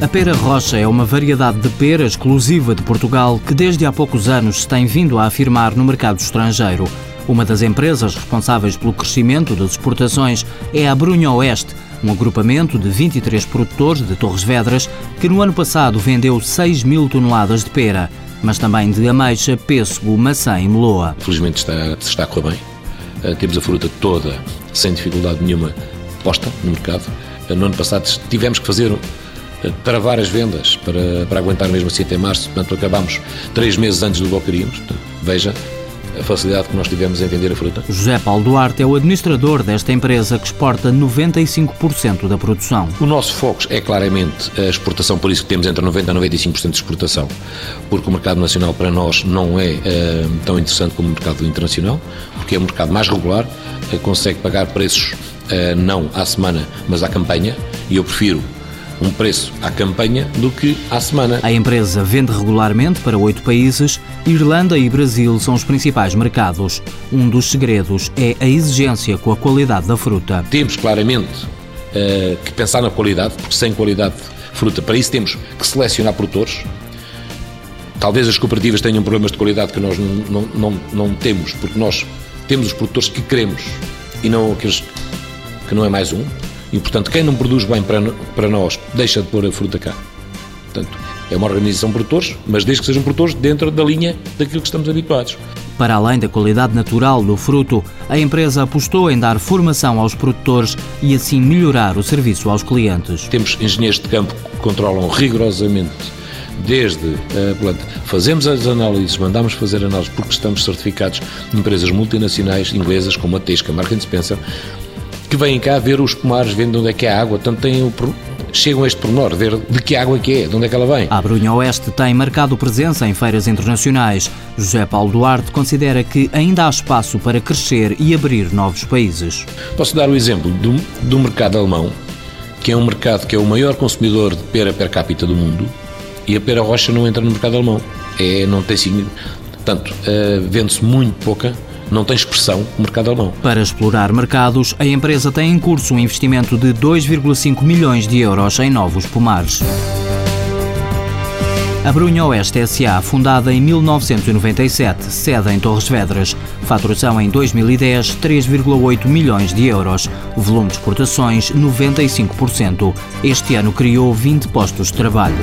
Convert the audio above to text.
A pera rocha é uma variedade de pera exclusiva de Portugal que desde há poucos anos se tem vindo a afirmar no mercado estrangeiro. Uma das empresas responsáveis pelo crescimento das exportações é a Brunho Oeste, um agrupamento de 23 produtores de Torres Vedras que no ano passado vendeu 6 mil toneladas de pera, mas também de ameixa, pêssego, maçã e meloa. Felizmente está, está a correr bem. Uh, temos a fruta toda, sem dificuldade nenhuma, posta no mercado. Uh, no ano passado tivemos que fazer para várias vendas, para, para aguentar mesmo assim até março, portanto acabámos três meses antes do que queríamos. Portanto, veja, a facilidade que nós tivemos em vender a fruta. José Paulo Duarte é o administrador desta empresa que exporta 95% da produção. O nosso foco é claramente a exportação, por isso que temos entre 90% a 95% de exportação, porque o mercado nacional para nós não é uh, tão interessante como o mercado internacional, porque é um mercado mais regular, uh, consegue pagar preços uh, não à semana, mas à campanha, e eu prefiro um preço à campanha do que à semana. A empresa vende regularmente para oito países. Irlanda e Brasil são os principais mercados. Um dos segredos é a exigência com a qualidade da fruta. Temos claramente uh, que pensar na qualidade, porque sem qualidade de fruta, para isso temos que selecionar produtores. Talvez as cooperativas tenham problemas de qualidade que nós não, não, não, não temos, porque nós temos os produtores que queremos e não aqueles que não é mais um. E, portanto, quem não produz bem para, para nós deixa de pôr a fruta cá. Portanto, é uma organização de produtores, mas desde que sejam produtores dentro da linha daquilo que estamos habituados. Para além da qualidade natural do fruto, a empresa apostou em dar formação aos produtores e assim melhorar o serviço aos clientes. Temos engenheiros de campo que controlam rigorosamente desde a planta. Fazemos as análises, mandamos fazer análises porque estamos certificados em empresas multinacionais inglesas como a Tesca, Market Spencer, que vêm cá ver os pomares, vendo onde é que há água, tanto têm o, chegam a este pormenor, ver de que água é que é, de onde é que ela vem. A Brunha Oeste tem marcado presença em feiras internacionais. José Paulo Duarte considera que ainda há espaço para crescer e abrir novos países. Posso dar o exemplo do, do mercado alemão, que é um mercado que é o maior consumidor de pera per capita do mundo, e a pera rocha não entra no mercado alemão. É, não tem significado. Portanto, uh, vende-se muito pouca não tem expressão no mercado alemão. Para explorar mercados, a empresa tem em curso um investimento de 2,5 milhões de euros em novos pomares. A Brunha Oeste S.A., fundada em 1997, sede em Torres Vedras. Faturação em 2010, 3,8 milhões de euros. Volume de exportações, 95%. Este ano criou 20 postos de trabalho.